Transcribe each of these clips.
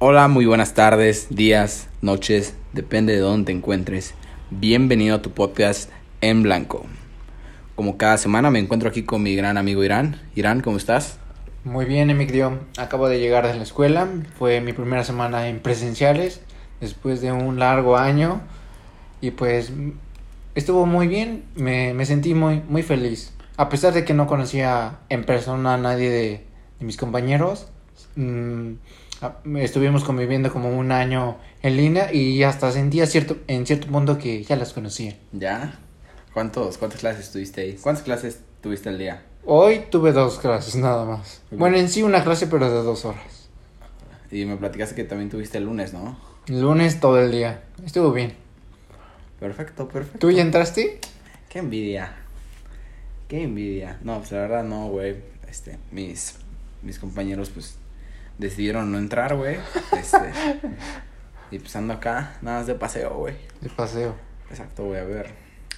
Hola, muy buenas tardes, días, noches, depende de dónde te encuentres. Bienvenido a tu podcast en blanco. Como cada semana me encuentro aquí con mi gran amigo Irán. Irán, ¿cómo estás? Muy bien, Emigdio. Acabo de llegar de la escuela. Fue mi primera semana en presenciales después de un largo año. Y pues estuvo muy bien. Me, me sentí muy, muy feliz. A pesar de que no conocía en persona a nadie de, mis compañeros. Ah, estuvimos conviviendo como un año en línea y hasta sentía cierto, en cierto punto que ya las conocía. ¿Ya? ¿Cuántos, ¿Cuántas clases tuviste ahí? ¿Cuántas clases tuviste al día? Hoy tuve dos clases nada más. Bueno, en sí una clase pero de dos horas. Y me platicaste que también tuviste el lunes, ¿no? El lunes todo el día. Estuvo bien. Perfecto, perfecto. ¿Tú ya entraste? Qué envidia. Qué envidia. No, pues la verdad no, güey. Este, mis, mis compañeros pues decidieron no entrar, güey. Este, y pues ando acá, nada más de paseo, güey. De paseo. Exacto, voy a ver.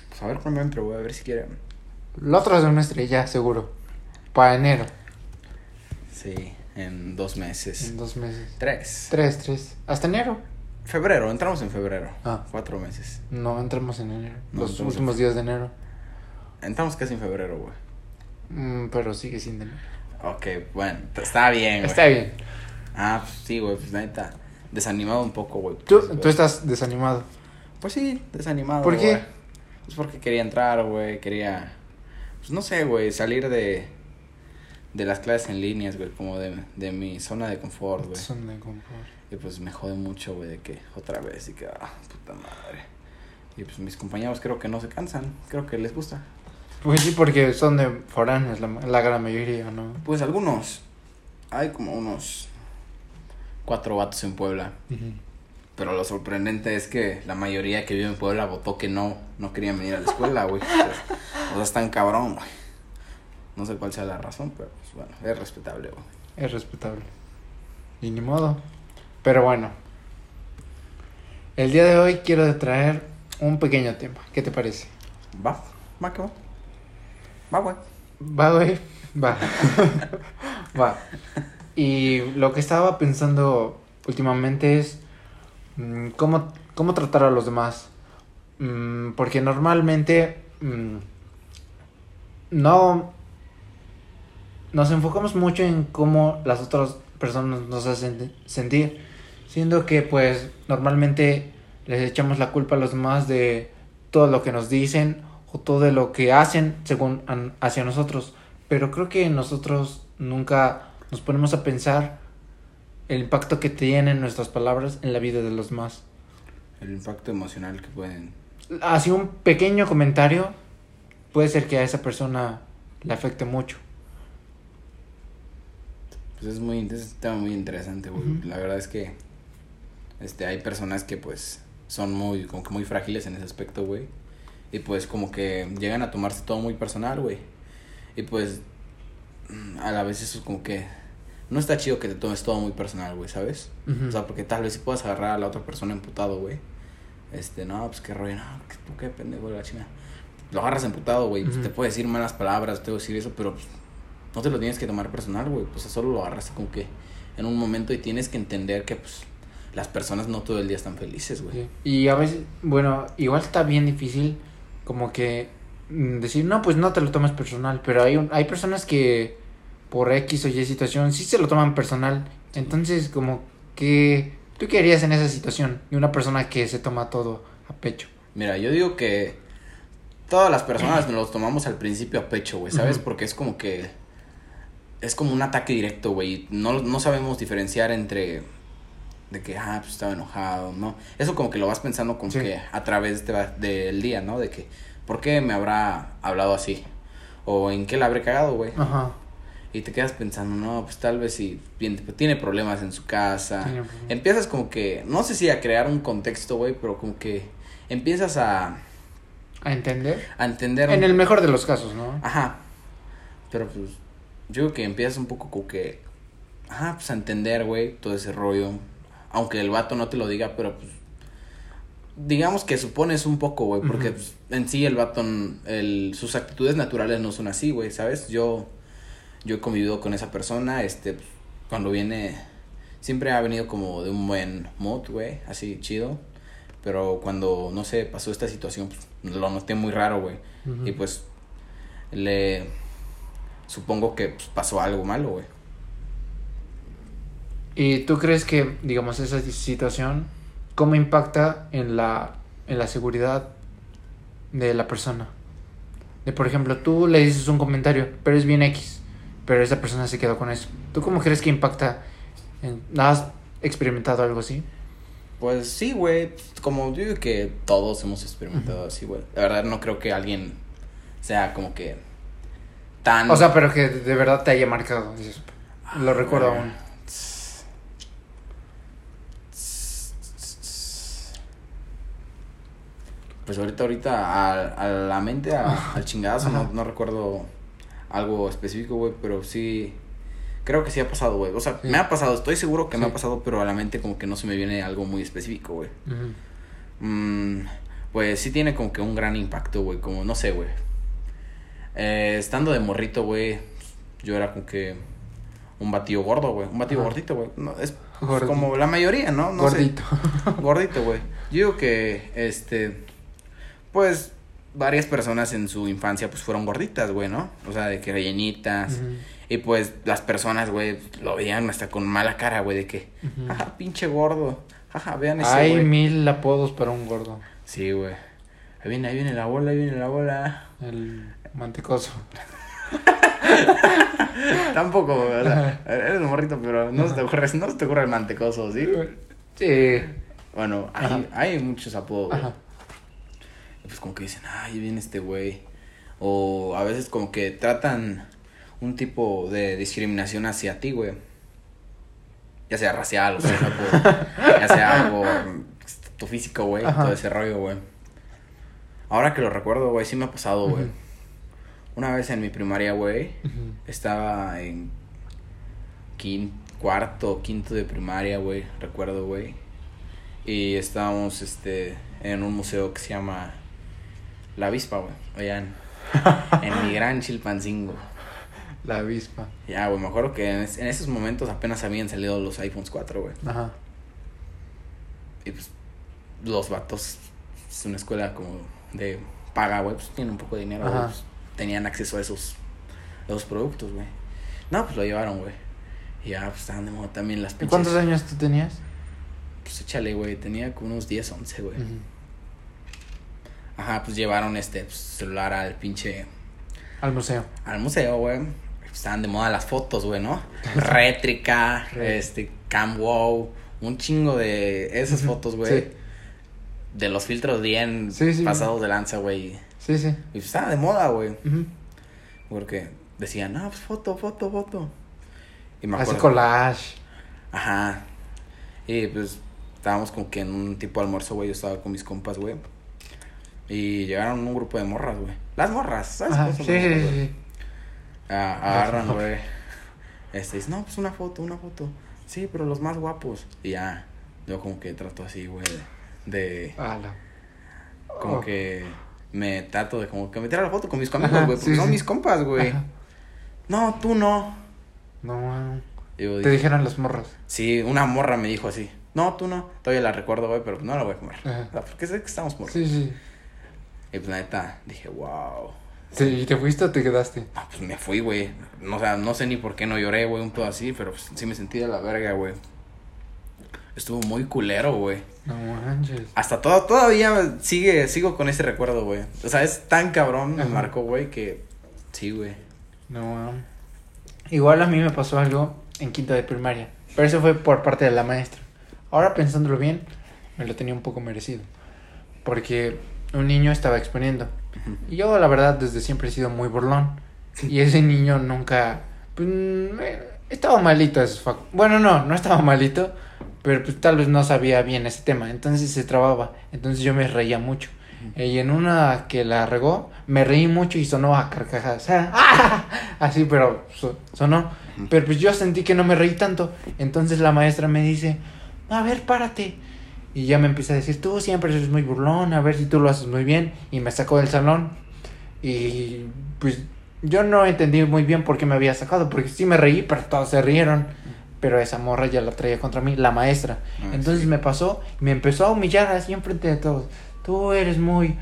Pues a ver cuándo entro, voy a ver si quieren. El otro semestre ya, seguro. Para enero. Sí, en dos meses. En dos meses. Tres. Tres, tres. Hasta enero. Febrero, entramos en febrero. Ah. Cuatro meses. No, entramos en enero. No, Los últimos en- días de enero. Entramos casi en febrero, güey. Mm, pero sigue sin enero. Ok, bueno, está bien, güey. Está bien. Ah, pues sí, güey, pues neta. Desanimado un poco, güey. Tú, güey. tú estás desanimado. Pues sí, desanimado. ¿Por qué? güey. Pues porque quería entrar, güey, quería... Pues no sé, güey, salir de... De las clases en líneas, güey, como de, de mi zona de confort, güey. Son de confort. Y pues me jode mucho, güey, de que otra vez y que, ah, puta madre. Y pues mis compañeros creo que no se cansan, creo que les gusta. Pues sí, porque son de foráneos la, la gran mayoría, ¿no? Pues algunos, hay como unos cuatro vatos en Puebla. Pero lo sorprendente es que la mayoría que vive en Puebla votó que no, no querían venir a la escuela, güey. O sea, o sea, están cabrón, güey. No sé cuál sea la razón, pero pues bueno, es respetable, güey. Es respetable. Y ni modo. Pero bueno. El día de hoy quiero traer un pequeño tema. ¿Qué te parece? Va, va, que va. Va, güey. Va, güey. Va. Va. Y lo que estaba pensando últimamente es mm, cómo, cómo tratar a los demás. Mm, porque normalmente mm, no nos enfocamos mucho en cómo las otras personas nos hacen sentir. Siendo que pues normalmente les echamos la culpa a los demás de todo lo que nos dicen o todo lo que hacen según an- hacia nosotros. Pero creo que nosotros nunca nos ponemos a pensar el impacto que tienen nuestras palabras en la vida de los demás. El impacto emocional que pueden. Así un pequeño comentario puede ser que a esa persona le afecte mucho. Pues es muy, es un tema muy interesante, güey. La verdad es que este, hay personas que pues son muy, como que muy frágiles en ese aspecto, güey. Y pues como que llegan a tomarse todo muy personal, güey. Y pues a la vez eso es como que no está chido que te tomes todo muy personal, güey, ¿sabes? Ujú. O sea, porque tal vez si puedas agarrar a la otra persona emputado, güey. Este, no, pues qué rollo, no, que tú qué pendejo de la china. Lo agarras emputado, güey. pues, Ujú. te puede decir malas palabras, te puede decir eso, pero pues, no te lo tienes que tomar personal, güey. Pues solo lo agarras como que en un momento y tienes que entender que, pues, las personas no todo el día están felices, güey. Sí. Y a veces, bueno, igual está bien difícil como que mm, decir, no, pues no te lo tomes personal, pero hay, hay personas que por X o Y situación sí se lo toman personal. Entonces, como que, ¿tú qué harías en esa situación? De una persona que se toma todo a pecho. Mira, yo digo que todas las personas nos los tomamos al principio a pecho, güey, ¿sabes? Porque es como que es como un ataque directo, güey. No, no sabemos diferenciar entre de que, ah, pues estaba enojado, ¿no? Eso como que lo vas pensando como Sí. que a través de- del día, ¿no? De que, ¿por qué me habrá hablado así? O en qué la habré cagado, güey. Ajá. Y te quedas pensando, no, pues tal vez si bien- tiene problemas en su casa. Tiene problemas. Empiezas como que, no sé si a crear un contexto, güey, pero como que empiezas a, A entender. a entender. En el mejor de los casos, ¿no? Ajá. Pero pues, yo creo que empiezas un poco como que, ajá, pues a entender, güey, todo ese rollo. Aunque el vato no te lo diga, pero pues, digamos que supones un poco, güey, porque pues, en sí el vato, el, sus actitudes naturales no son así, güey, ¿sabes? Yo, yo he convivido con esa persona, este, pues, cuando viene, siempre ha venido como de un buen mood, güey, así chido. Pero cuando, no sé, pasó esta situación, pues, lo noté muy raro, güey. Y pues le supongo que pues, pasó algo malo, güey. ¿Y tú crees que, digamos, esa situación, cómo impacta en la, en la seguridad de la persona? De, por ejemplo, tú le dices un comentario, pero es bien X, pero esa persona se quedó con eso. ¿Tú cómo crees que impacta? En, ¿Has experimentado algo así? Pues sí, güey. Como yo digo que todos hemos experimentado Ujú. así, güey. La verdad no creo que alguien sea como que tan... O sea, pero que de verdad te haya marcado. Lo recuerdo güey. aún. Pues ahorita, ahorita a, a la mente, a- al chingadazo, no, Ajá. no recuerdo algo específico, güey, pero sí, creo que sí ha pasado, güey. O sea, Sí. me ha pasado, estoy seguro que me ha pasado, pero a la mente como que no se me viene algo muy específico, güey. Mm, pues sí tiene como que un gran impacto, güey, como no sé, güey. Eh, estando de morrito, güey, yo era como que un batido gordo, güey, un batido gordito, güey. No, es Gordito. como la mayoría, ¿no? no sé. Gordito. Gordito, güey. Yo digo que, este, pues, varias personas en su infancia, pues, fueron gorditas, güey, ¿no? O sea, de que rellenitas. Y, pues, las personas, güey, lo veían hasta con mala cara, güey, de que, Ujú. jaja, pinche gordo. Jaja, vean ese, Hay mil apodos para un gordo. Sí, güey. Ahí viene, ahí viene la bola, ahí viene la bola. El mantecoso. Tampoco, güey, o sea, eres un morrito, pero no se te ocurre, no se te ocurre el mantecoso, ¿sí? Sí. Bueno, hay, Ajá. hay muchos apodos, güey. Ajá. Y pues como que dicen, ay, viene este güey. O a veces como que tratan un tipo de discriminación hacia ti, güey. Ya sea racial, o sea, por- ya sea por tu físico, güey, Ajá. todo ese rollo, güey. Ahora que lo recuerdo, güey, sí me ha pasado, güey. Una vez en mi primaria, güey, estaba en quin- cuarto, quinto de primaria, güey, recuerdo, güey. Y estábamos, este, en un museo que se llama La Avispa, güey, allá en, mi gran Chilpancingo. La avispa. Ya, güey, me acuerdo que en, es- en esos momentos apenas habían salido los iPhones 4, güey. Ajá. Y pues los vatos, es una escuela como de paga, güey, pues tienen un poco de dinero, güey, Ajá. pues, tenían acceso a esos, a esos productos, güey. No, pues lo llevaron, güey. Y ya, pues estaban de moda también las ¿Y pinches. cuántos años tú tenías? Pues échale, güey, tenía como unos 10, 11, güey. Ujú. Ajá, pues llevaron este pues, celular al pinche, Al museo. al museo, güey. Estaban de moda las fotos, güey, ¿no? Rétrica, este, cam wow, un chingo de esas fotos, güey. sí. De los filtros bien Sí, sí. pasados de lanza, güey. Sí, sí. Y pues estaba de moda, güey. Ujú. Porque decían, no, pues foto, foto, foto. Y me Así acuerdo. collage. Ajá. Y pues estábamos como que en un tipo de almuerzo, güey. Yo estaba con mis compas, güey. Y llegaron un grupo de morras, güey. Las morras, ¿sabes? Ajá. Sí, sí, morras, sí. Ah, agarran, güey. Este, dice, no, pues una foto, una foto. Sí, pero los más guapos. Y ya, yo como que trato así, güey. De, Ala. como Oh. que me trato de como que meter a la foto con mis amigos, güey. Porque sí, son sí. mis compas, güey. No, tú no. No, yo Te dije, dijeron las morras. sí, una morra me dijo así. No, tú no. Todavía la recuerdo, güey, pero no la voy a comer. Ajá. O sea, porque sé que estamos morros. Sí, sí. Y pues la neta, dije, wow. Sí, ¿y te fuiste o te quedaste? Ah, pues me fui, güey. No, o sea, no sé ni por qué no lloré, güey, un pedo así, pero pues, sí me sentí de la verga, güey. Estuvo muy culero, güey. No manches. Hasta todo, todavía sigue, sigo con ese recuerdo, güey. O sea, es tan cabrón, me marcó, güey, que sí, güey. No. Igual a mí me pasó algo en quinto de primaria. Pero eso fue por parte de la maestra. Ahora pensándolo bien, me lo tenía un poco merecido. Porque un niño estaba exponiendo. Y yo, la verdad, desde siempre he sido muy burlón. Y ese niño nunca. Pues, estaba malito. fac- Bueno, no, no estaba malito. Pero pues tal vez no sabía bien ese tema. Entonces se trababa. Entonces yo me reía mucho. Y en una que la regó, me reí mucho y sonó a carcajadas. ¡Ah! Así, pero so- sonó. Pero pues yo sentí que no me reí tanto. Entonces la maestra me dice, a ver, párate. Y ya me empieza a decir, tú siempre eres muy burlón, a ver si tú lo haces muy bien. Y me sacó del salón. Y pues yo no entendí muy bien por qué me había sacado, porque sí me reí, pero todos se rieron. pero esa morra ya la traía contra mí, la maestra. Ah, Entonces sí. me pasó, me empezó a humillar así enfrente de todos. Tú eres muy,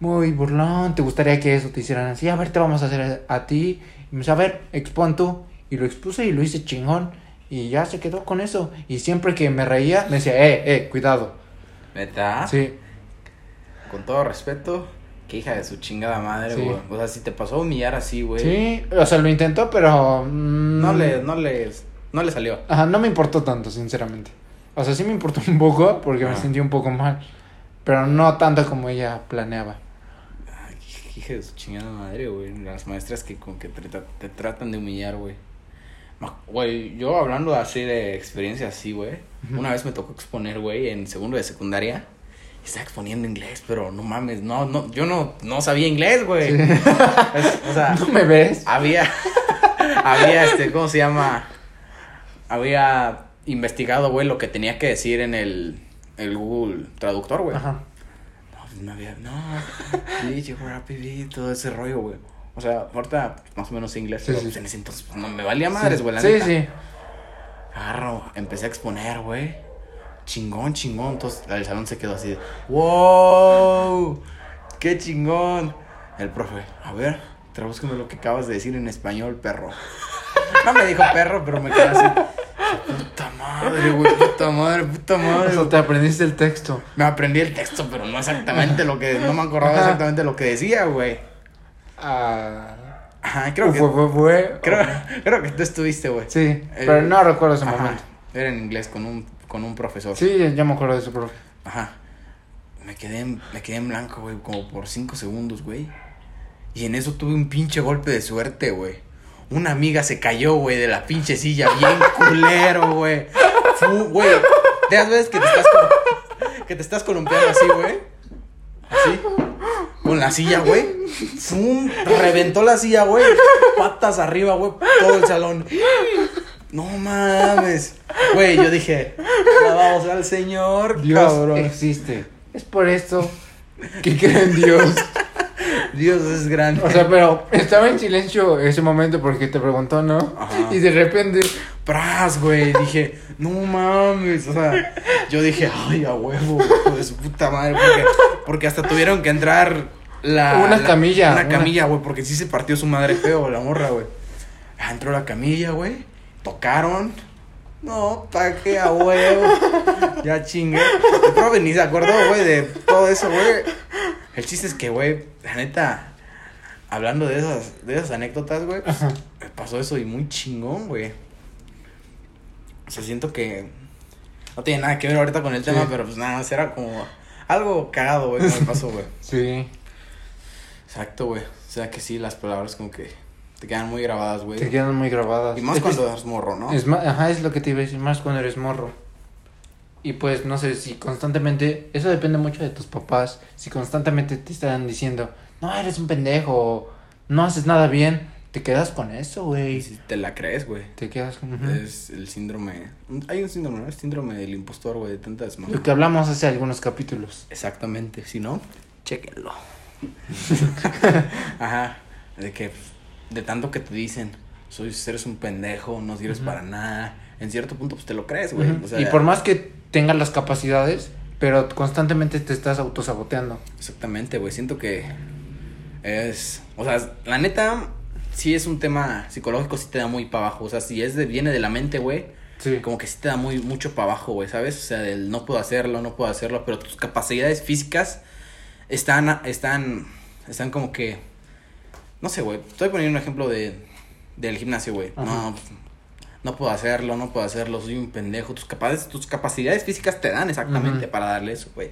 muy burlón, te gustaría que eso te hicieran así. A ver, te vamos a hacer a, a ti. Y me dice, a ver, expon tú. Y lo expuse y lo hice chingón. Y ya se quedó con eso. Y siempre que me reía, me decía, eh, eh, cuidado. ¿Neta? Sí, Con todo respeto, qué hija de su chingada madre, Sí. güey. O sea, si te pasó a humillar así, güey. sí, o sea, lo intentó, pero... mm, No le, no le, no le salió. Ajá, no me importó tanto, sinceramente. O sea, sí me importó un poco porque me Ah. sentí un poco mal. Pero no tanto como ella planeaba. Hija de su chingada madre, güey. Las maestras que como que te, te tratan de humillar, güey. Güey, yo hablando así de experiencia así, güey. Una vez me tocó exponer, güey, en segundo de secundaria. Estaba exponiendo inglés, pero no mames, no, no, yo no, no sabía inglés, güey. Sí. O sea, ¿No me ves? había, había, este, ¿cómo se llama? Había investigado, güey, lo que tenía que decir en el, el Google Traductor, güey. Ajá. No, pues no había, no, bitch, rapidí, todo ese rollo, güey. O sea, ahorita más o menos inglés, Sí, pero sí. pues, en ese entonces pues, no me valía madres, güey, Sí, sí. Agarro, empecé a exponer, güey. Chingón, chingón. Entonces el salón se quedó así de, wow, qué chingón. El profe, a ver, tradúzcame lo que acabas de decir en español, perro. No me dijo perro, pero me quedé así. Puta madre, güey, puta madre, puta madre. O sea, te aprendiste el texto. Me aprendí el texto, pero no exactamente lo que. No me acordaba exactamente lo que decía, güey. Ah. Ajá, creo que. fue, fue. Creo, creo que tú estuviste, güey. Sí, El- pero no recuerdo ese Ajá, momento. Era en inglés con un, con un profesor. Sí, ya me acuerdo de eso, profe. Ajá. Me quedé, en, me quedé en blanco, güey, como por cinco segundos, güey. Y en eso tuve un pinche golpe de suerte, güey. Una amiga se cayó, güey, de la pinche silla, bien culero, güey. Güey, de las veces que te estás, que te estás columpiando así, güey. Así. Con la silla, güey. Fum, reventó la silla, güey. Patas arriba, güey. Todo el salón. No mames. Güey, yo dije, alabado sea el Señor, Dios cabrón. existe. Es por esto que creo en Dios. Dios es grande. O sea, pero estaba en silencio ese momento porque te preguntó, ¿no? Ajá. Y de repente. Pras, güey. Dije, no mames. O sea, yo dije, ay, a huevo, hijo de su puta madre. Porque, porque hasta tuvieron que entrar la. Una la- camilla, Una una- camilla, güey, porque sí se partió su madre feo, la morra, güey. Ah, entró la camilla, güey. Tocaron. No, pa' qué a huevo. Ya chingué. El profe ni se acordó, güey, de todo eso, güey. El chiste es que, güey, la neta, hablando de esas, de esas anécdotas, güey, pues, me pasó eso y muy chingón, güey. O sea, siento que no tiene nada que ver ahorita con el Sí. tema, pero pues nada, era como algo cagado, güey, que me pasó, güey. Sí. Exacto, güey. O sea que sí, las palabras como que te quedan muy grabadas, güey. Te quedan muy grabadas. Y más Es cuando eres morro, ¿no? Es más, ajá, es lo que te iba a decir, más cuando eres morro. Y pues, no sé, si constantemente, eso depende mucho de tus papás, si constantemente te están diciendo, no, eres un pendejo, no haces nada bien, te quedas con eso, güey. si te la crees, güey. Te quedas con... ujú. Es el síndrome. Hay un síndrome, ¿no? El síndrome del impostor, güey, de tantas Lo que hablamos hace algunos capítulos. Exactamente. Si no, chéquenlo. Ajá. De que de tanto que te dicen, soy, eres un pendejo, no sirves para nada. En cierto punto, pues te lo crees, güey. Ujú. O sea, y por más que tengas las capacidades, pero constantemente te estás autosaboteando. Exactamente, güey. Siento que es. O sea, la neta, sí es un tema psicológico, sí te da muy para abajo. O sea, si es de, viene de la mente, güey, Sí. como que sí te da muy, mucho para abajo, güey, ¿sabes? O sea, del no puedo hacerlo, no puedo hacerlo, pero tus capacidades físicas están, están, están como que. No sé, güey. Estoy poniendo un ejemplo de, del gimnasio, güey. No, pues, no puedo hacerlo, no puedo hacerlo, soy un pendejo. Tus, capacidades tus capacidades físicas te dan exactamente para darle eso, güey.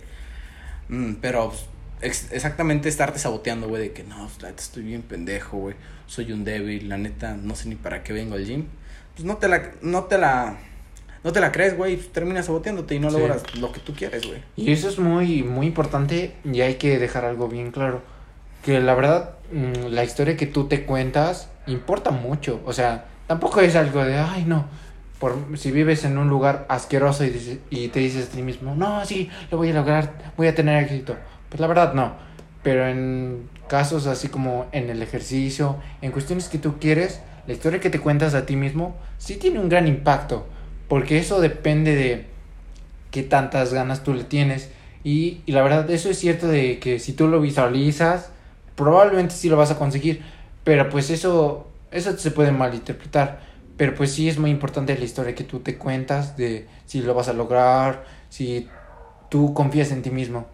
Mm, pero pues, ex- exactamente estarte saboteando, güey, de que no, la neta estoy bien pendejo, güey. Soy un débil, la neta, no sé ni para qué vengo al gym. Pues no te la, no te la, no te la crees, güey. pues, terminas saboteándote y no Sí. logras lo que tú quieres, güey. Y eso es muy, muy importante y hay que dejar algo bien claro. Que la verdad, mm, la historia que tú te cuentas importa mucho. O sea, tampoco es algo de, ay, no. Por, si vives en un lugar asqueroso y, dices- y te dices a ti mismo, no, sí, lo voy a lograr, voy a tener éxito. Pues la verdad no. Pero en casos así como en el ejercicio, en cuestiones que tú quieres, la historia que te cuentas a ti mismo sí tiene un gran impacto. Porque eso depende de qué tantas ganas tú le tienes. Y, y la verdad, eso es cierto de que si tú lo visualizas, probablemente sí lo vas a conseguir. Pero pues eso, eso se puede malinterpretar. Pero pues sí es muy importante la historia que tú te cuentas de si lo vas a lograr, si tú confías en ti mismo.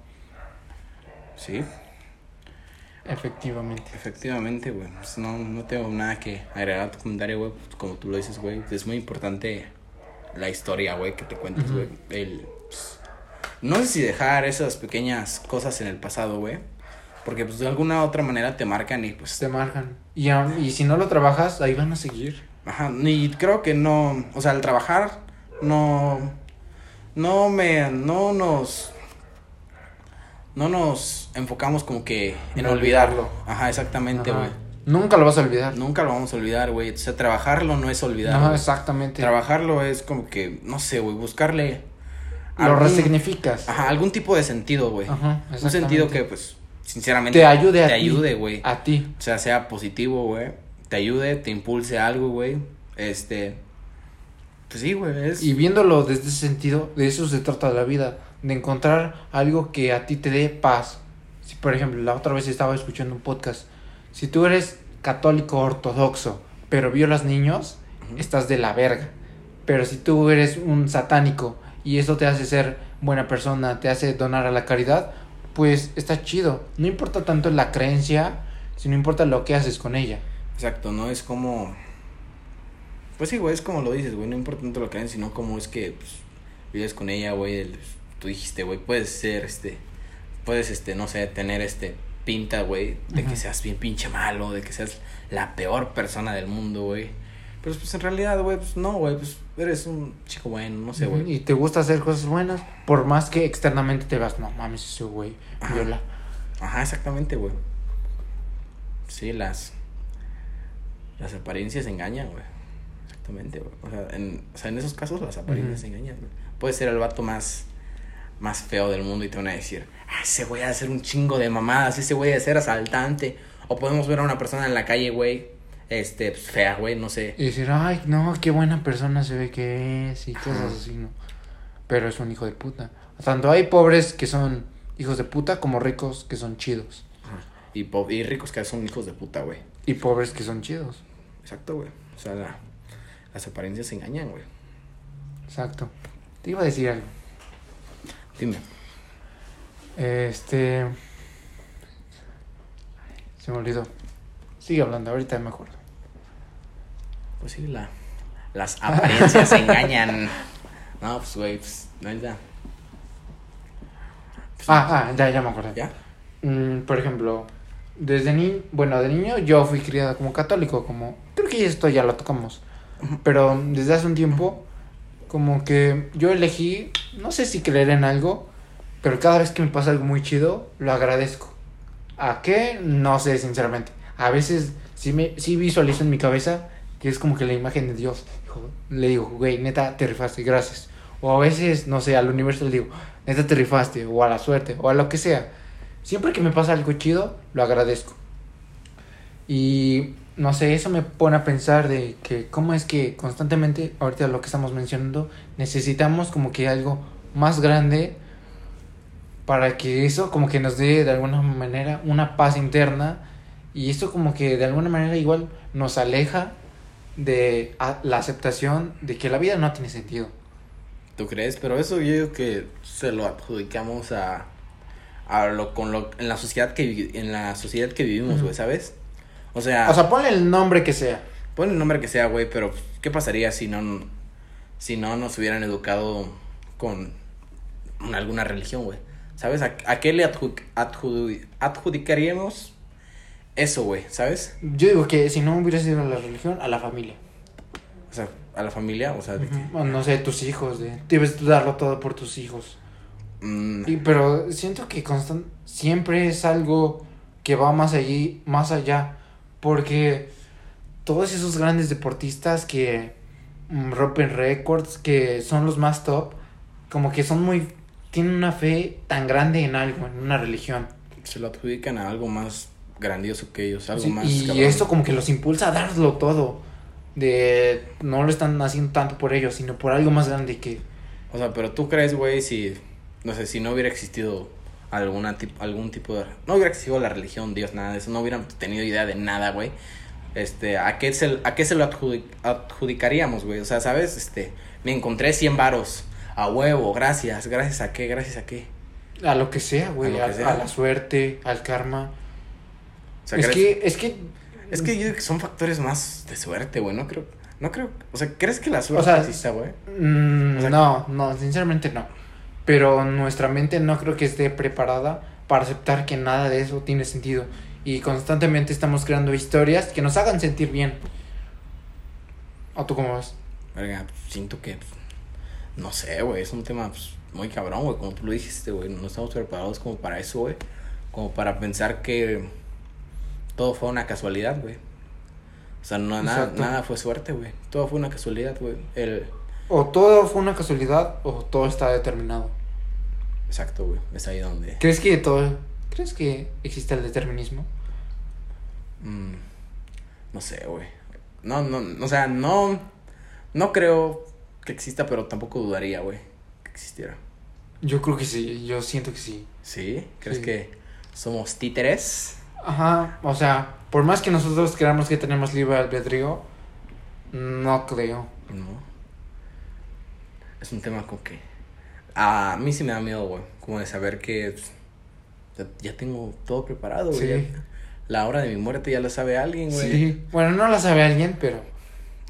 Sí, Efectivamente. efectivamente, güey. Pues no, no tengo nada que agregar a tu comentario, güey. Pues como tú lo dices, güey. Es muy importante la historia, güey, que te cuentes, Ujú. güey. El, pues, no sé si dejar esas pequeñas cosas en el pasado, güey. Porque pues de alguna otra manera te marcan y pues Te marcan. Y, y si no lo trabajas, ahí van a seguir. Ajá, y creo que no, o sea, al trabajar no no me no nos no nos enfocamos como que en En olvidarlo. olvidarlo. Ajá, exactamente, güey. Nunca lo vas a olvidar. Nunca lo vamos a olvidar, güey. O sea, trabajarlo no es olvidar. Güey. exactamente. Trabajarlo es como que no sé, güey, buscarle Lo algún- resignificas. Ajá, algún tipo de sentido, güey. Ajá, Un sentido que pues sinceramente te ayude a te ayude, güey. A ti. O sea, sea positivo, güey. Te ayude, te impulse algo, güey. Este. Pues sí, güey. Es. Y viéndolo desde ese sentido, de eso se trata la vida, de encontrar algo que a ti te dé paz. Si por ejemplo, la otra vez estaba escuchando un podcast, si tú eres católico ortodoxo, pero violas niños, estás de la verga. Pero si tú eres un satánico y eso te hace ser buena persona, te hace donar a la caridad, pues está chido. No importa tanto la creencia, sino importa lo que haces con ella. Exacto, no es como. Pues sí, güey, es como lo dices, güey. No importa tanto lo que hagan, sino como es que pues, vives con ella, güey. el- Tú dijiste, güey, puedes ser, este. Puedes, este, no sé, tener, este. Pinta, güey, de que seas bien pinche malo, de que seas la peor persona del mundo, güey. Pero pues en realidad, güey, pues no, güey, pues eres un chico bueno, no sé, güey. Y te gusta hacer cosas buenas, por más que externamente te vas, no mames, ese güey viola. Ajá, exactamente, güey. Sí, las. Las apariencias engañan, güey. Exactamente, güey. O sea, en, o sea, en esos casos las apariencias engañan, güey. Puede ser el vato más. Más feo del mundo y te van a decir, ah, ese güey a hacer un chingo de mamadas, ese güey a ser asaltante. O podemos ver a una persona en la calle, güey, este, pues, fea, güey, no sé. Y decir, ay, no, qué buena persona se ve que es y cosas así, ¿no? Pero es un hijo de puta. Tanto hay pobres que son hijos de puta como ricos que son chidos. Y, po- y ricos que son hijos de puta, güey. Y pobres que son chidos. Exacto, güey. O sea, la- las apariencias engañan, güey. Exacto. Te iba a decir algo. Dime. Este. Se me olvidó. Sigue hablando, ahorita me acuerdo. Pues sí, la, las apariencias engañan. No, pues, güey, pues, no es ya. Pues, Ah, ah, ya, ya me acordé. ¿Ya? Mm, por ejemplo, desde ni bueno, de niño yo fui criada como católico, como creo que esto ya lo tocamos. Pero desde hace un tiempo como que yo elegí, no sé si creer en algo, pero cada vez que me pasa algo muy chido, lo agradezco. ¿A qué? No sé, sinceramente. A veces sí me sí visualizo en mi cabeza que es como que la imagen de Dios. Le digo, güey, neta, te rifaste, gracias. O a veces, no sé, al universo le digo, neta, te rifaste, o a la suerte, o a lo que sea. Siempre que me pasa algo chido, lo agradezco. Y no sé, eso me pone a pensar de que cómo es que constantemente, ahorita lo que estamos mencionando, necesitamos como que algo más grande para que eso como que nos dé de alguna manera una paz interna y esto como que de alguna manera igual nos aleja de la aceptación de que la vida no tiene sentido. ¿Tú crees? Pero eso yo digo que se lo adjudicamos a, a lo con lo en la sociedad que en la sociedad que vivimos, ¿sabes? O sea, O sea, ponle el nombre que sea. pon el nombre que sea, güey, pero ¿qué pasaría si no si no nos hubieran educado con alguna religión, güey? ¿Sabes? ¿A, a qué le adju- adju- adjudicaríamos eso, güey? ¿Sabes? Yo digo que si no hubiera sido la religión, a la familia. O sea, a la familia, o sea, de. O no sé, tus hijos, de, debes darlo todo por tus hijos. mm, Y, pero siento que constan siempre es algo que va más allí, más allá, porque todos esos grandes deportistas que mm, rompen récords, que son los más top, como que son muy tienen una fe tan grande en algo, en una religión. se lo adjudican a algo más grandioso que ellos, algo Sí, más y cabrón. esto como que los impulsa a darlo todo. de no lo están haciendo tanto por ellos, sino por algo más grande que... O sea, pero tú crees, güey, si, no sé, si no hubiera existido alguna algún tipo de... No hubiera existido la religión, Dios, nada de eso, no hubieran tenido idea de nada, güey. Este, ¿a qué se, a qué se lo adjudi- adjudicaríamos, güey? O sea, ¿sabes? Este, me encontré 100 varos. A huevo, gracias. ¿Gracias a qué? ¿Gracias a qué? A lo que sea, güey, A la suerte, al karma. O sea, es ¿crees- que, es que... Es que yo digo que son factores más de suerte, güey. No creo... No creo... O sea, ¿crees que la suerte O sea, exista, güey? Mm, O sea, no, no, sinceramente no. Pero nuestra mente no creo que esté preparada para aceptar que nada de eso tiene sentido. Y constantemente estamos creando historias que nos hagan sentir bien. ¿O tú cómo ves? Verga, siento que... No sé, güey. Es un tema pues, muy cabrón, güey. Como tú lo dijiste, güey. No estamos preparados como para eso, güey. Como para pensar que... Todo fue una casualidad, güey. O sea, no, nada, Exacto. nada fue suerte, güey. Todo fue una casualidad, güey. El... O todo fue una casualidad o todo está determinado. Exacto, güey. Es ahí donde... ¿Crees que todo... ¿Crees que existe el determinismo? Mm, no sé, güey. No, no, o sea, no... No creo que exista, pero tampoco dudaría, güey. Que existiera. Yo creo que sí, yo siento que sí. ¿Sí? ¿Crees Sí. que somos títeres? Ajá, o sea, por más que nosotros creamos que tenemos libre albedrío, no creo. No. Es un tema como que. A mí sí me da miedo, güey. Como de saber que. pues, ya, tengo todo preparado, güey. Sí. La hora de mi muerte ya lo sabe alguien, güey. Sí. Bueno, no la sabe alguien, pero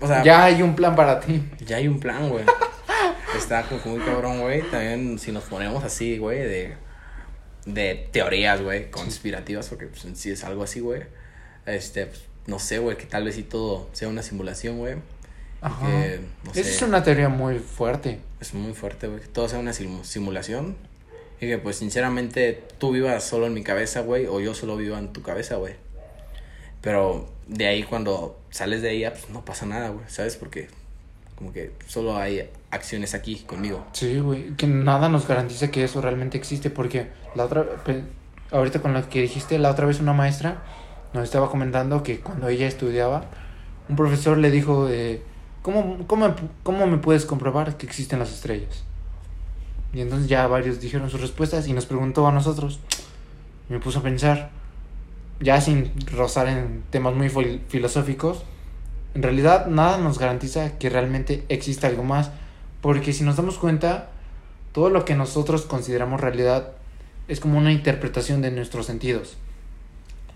O sea, ya, hay un plan para ti. ya hay un plan, güey. Está como muy cabrón, güey. También si nos ponemos así, güey, de. De teorías, güey, conspirativas, porque pues en sí es algo así, güey. Este, pues, no sé, güey, que tal vez sí todo sea una simulación, güey. Ajá. Que, no Esa sé. es una teoría muy fuerte. Es muy fuerte, güey. Que todo sea una simu- simulación. Y que, pues, sinceramente, tú vivas solo en mi cabeza, güey. O yo solo viva en tu cabeza, güey. Pero de ahí, cuando sales de ahí, pues no pasa nada, güey. ¿Sabes? Porque, como que solo hay acciones aquí conmigo. Sí, güey. Que nada nos garantiza que eso realmente existe. Porque la otra. Ahorita con lo que dijiste, la otra vez una maestra nos estaba comentando que cuando ella estudiaba, un profesor le dijo: eh, ¿cómo, cómo, ¿Cómo me puedes comprobar que existen las estrellas? Y entonces ya varios dijeron sus respuestas y nos preguntó a nosotros. Me puso a pensar, ya sin rozar en temas muy fil- filosóficos, en realidad nada nos garantiza que realmente exista algo más, porque si nos damos cuenta, todo lo que nosotros consideramos realidad es como una interpretación de nuestros sentidos.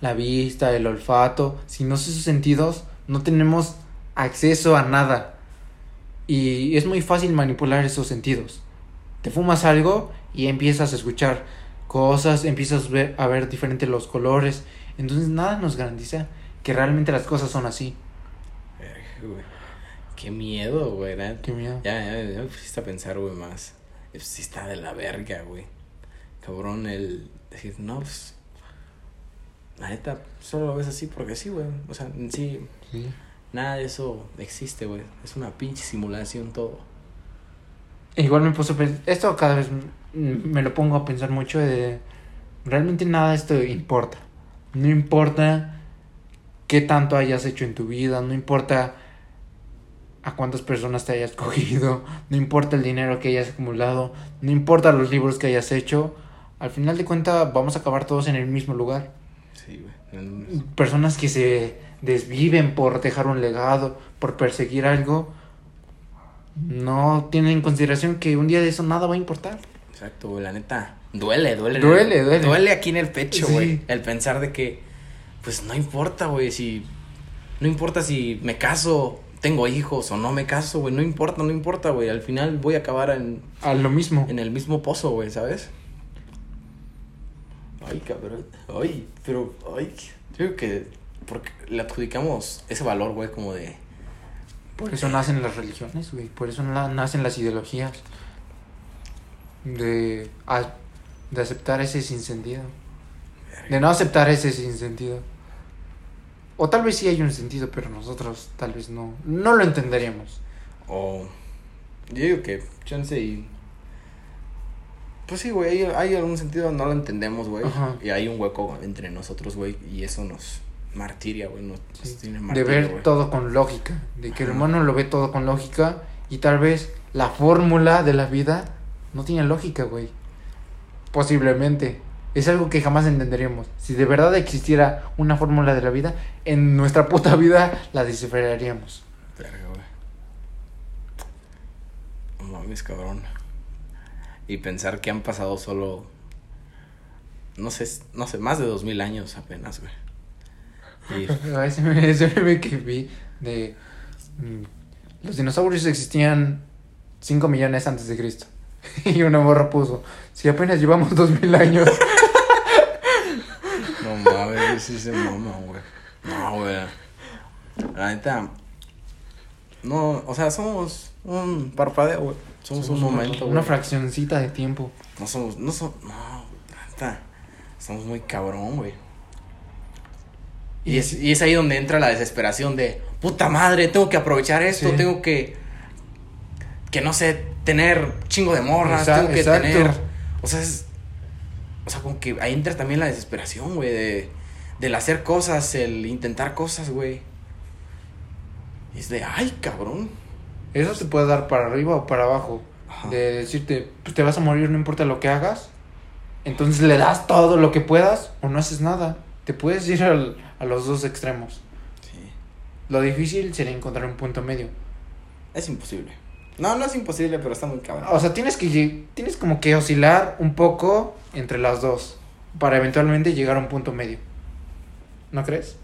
La vista, el olfato, sin esos sentidos no tenemos acceso a nada. Y es muy fácil manipular esos sentidos. Te fumas algo y empiezas a escuchar cosas, empiezas a ver, a ver diferentes los colores. Entonces nada nos garantiza que realmente las cosas son así. Qué miedo, güey. Qué miedo. Ya, ya, ya me pusiste a pensar, güey, más. Pues, sí está de la verga, güey. Cabrón, el decir, no, pues. La neta, solo lo ves así porque sí, güey. O sea, en sí, Sí. Nada de eso existe, güey. Es una pinche simulación todo. Igual me puso a pensar, esto cada vez me lo pongo a pensar mucho de, realmente nada de esto importa. No importa qué tanto hayas hecho en tu vida, no importa a cuántas personas te hayas cogido, no importa el dinero que hayas acumulado, no importa los libros que hayas hecho, al final de cuentas vamos a acabar todos en el mismo lugar. Sí, güey. Personas que se desviven por dejar un legado, por perseguir algo, no tienen en consideración que un día de eso nada va a importar. Exacto. La neta, duele, duele. Duele, duele. Duele aquí en el pecho, Sí. güey. El pensar de que, pues no importa, güey, si. No importa si me caso, tengo hijos o no me caso, güey. No importa, no importa, güey. Al final voy a acabar en, A lo mismo. en el mismo pozo, güey, ¿sabes? Ay, cabrón. Ay, pero, ay. Creo que. Porque le adjudicamos ese valor, güey, como de. Por eso nacen las religiones, güey. Por eso na- nacen las ideologías. De, a- de aceptar ese sinsentido. De no aceptar ese sinsentido. O tal vez sí hay un sentido, pero nosotros tal vez no. No lo entenderíamos. O. Yo digo que, chance y. Pues sí, güey, hay, hay algún sentido, no lo entendemos, güey. Y hay un hueco entre nosotros, güey, y eso nos, martiria, güey. No, Sí, tiene de martirio, ver todo con lógica, de que el humano lo ve todo con lógica y tal vez la fórmula de la vida no tiene lógica, güey. Posiblemente. Es algo que jamás entenderíamos. Si de verdad existiera una fórmula de la vida, en nuestra puta vida la descifraríamos. Verga, güey. No mames, cabrón. Y pensar que han pasado solo. No sé, no sé, más de dos mil años apenas, güey. Y Ese meme, que vi de... mm, Los dinosaurios existían 5 millones antes de Cristo. Y una morra puso, si apenas llevamos 2000 años. no mames, sí se mama, güey. No, güey. La neta. No, o sea, somos un parpadeo, güey. Somos, un momento, güey. Una fraccioncita de tiempo. No somos, no somos, no, la neta. Estamos muy cabrón, güey. Y es, y es ahí donde entra la desesperación de, puta madre, tengo que aprovechar esto, Sí. tengo que, que no sé, tener chingo de morras, tengo que exacto. tener, o sea, es, o sea, como que ahí entra también la desesperación, güey, de, del hacer cosas, el intentar cosas, güey. Y es de, ay, cabrón. Eso te puede dar para arriba o para abajo. Ajá. De decirte, pues te vas a morir, no importa lo que hagas. Entonces le das todo lo que puedas o no haces nada. Te puedes ir al- a los dos extremos. Sí. Lo difícil sería encontrar un punto medio. Es imposible. No, no es imposible, pero está muy cabrón. O sea, tienes que tienes como que oscilar un poco entre las dos para eventualmente llegar a un punto medio. ¿No crees?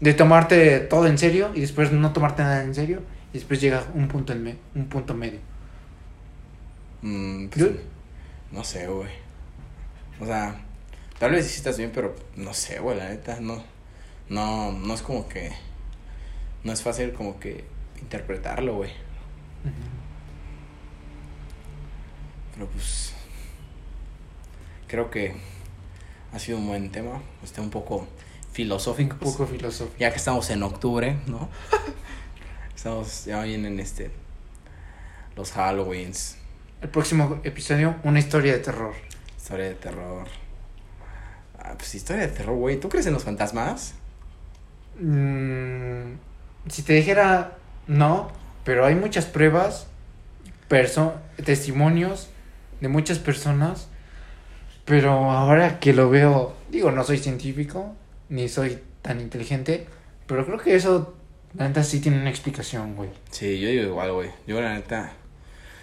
De tomarte todo en serio y después no tomarte nada en serio y después llega un punto en me- un punto medio. Mm, pues, no sé, güey. O sea, tal vez sí estás bien, pero no sé, güey, la neta, no. No, no es como que. No es fácil como que interpretarlo, güey. Pero pues. Creo que ha sido un buen tema. Está un poco Un filosófico. poco filosófico. Ya que estamos en octubre, ¿no? estamos ya vienen este. Los Halloweens. El próximo episodio, una historia de terror. Historia de terror. Ah, pues historia de terror, güey. ¿Tú crees en los fantasmas? Mm, si te dijera no, pero hay muchas pruebas, perso testimonios de muchas personas, pero ahora que lo veo, digo, no soy científico, ni soy tan inteligente, pero creo que eso, la neta, sí tiene una explicación, güey. Sí, yo digo igual, güey. Yo la neta.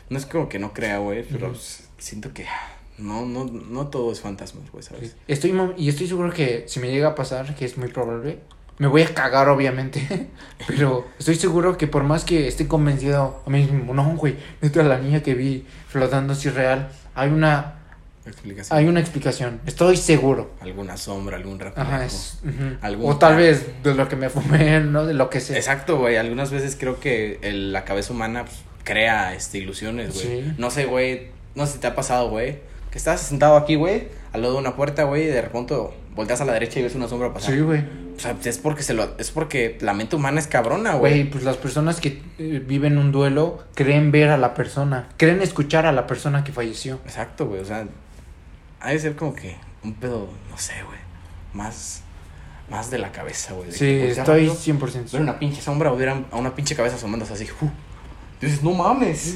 No es como que no crea, güey, pero pues, siento que no, no, no todo es fantasmas, güey, ¿sabes? Estoy, y estoy seguro que si me llega a pasar, que es muy probable, me voy a cagar, obviamente. Pero estoy seguro que por más que esté convencido a mí mismo, no, güey, neta, la niña que vi flotando así real, hay una, Explicación. hay una explicación. Estoy seguro. Alguna sombra, algún reflejo. Ajá, es. Algún- O tal vez de lo que me fumé, ¿no? De lo que sea. Exacto, güey. Algunas veces creo que el- la cabeza humana pues, crea este, ilusiones, güey. Sí. No sé, güey. No sé si te ha pasado, güey. Que estás sentado aquí, güey, al lado de una puerta, güey, y de repente volteas a la derecha y ves una sombra pasar. Sí, güey. O sea, es porque se lo, es porque la mente humana es cabrona, güey. Güey, pues las personas que eh, viven un duelo creen ver a la persona, creen escuchar a la persona que falleció. Exacto, güey. O sea, ha de ser como que un pedo, no sé, güey. Más, más de la cabeza, güey. Sí, estoy rápido, 100% Ver una pinche sombra o ver a a una pinche cabeza asomándose así. ¡uh! Dices, no mames.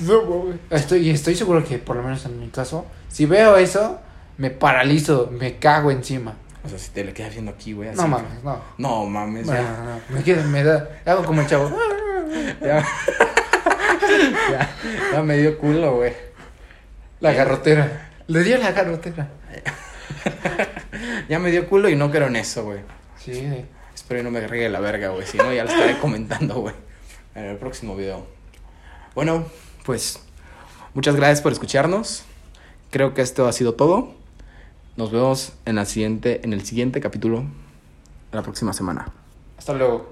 Estoy, estoy seguro que, por lo menos en mi caso, si veo eso, me paralizo, me cago encima. O sea, si te le quedas viendo aquí, güey. así. No mames, no. No mames, Bueno, ya. no, no, Me, quedo, me da, hago como el chavo. Ya. ya, ya me dio culo, güey. La garrotera. Le di a la garrotera. Ya me dio culo y no creo en eso, güey. Sí, Espero que no me riegue la verga, güey. Si no, ya lo estaré comentando, güey. En el próximo video. Bueno, pues. Muchas gracias por escucharnos. Creo que esto ha sido todo. Nos vemos en, la siguiente, en el siguiente capítulo. La próxima semana. Hasta luego.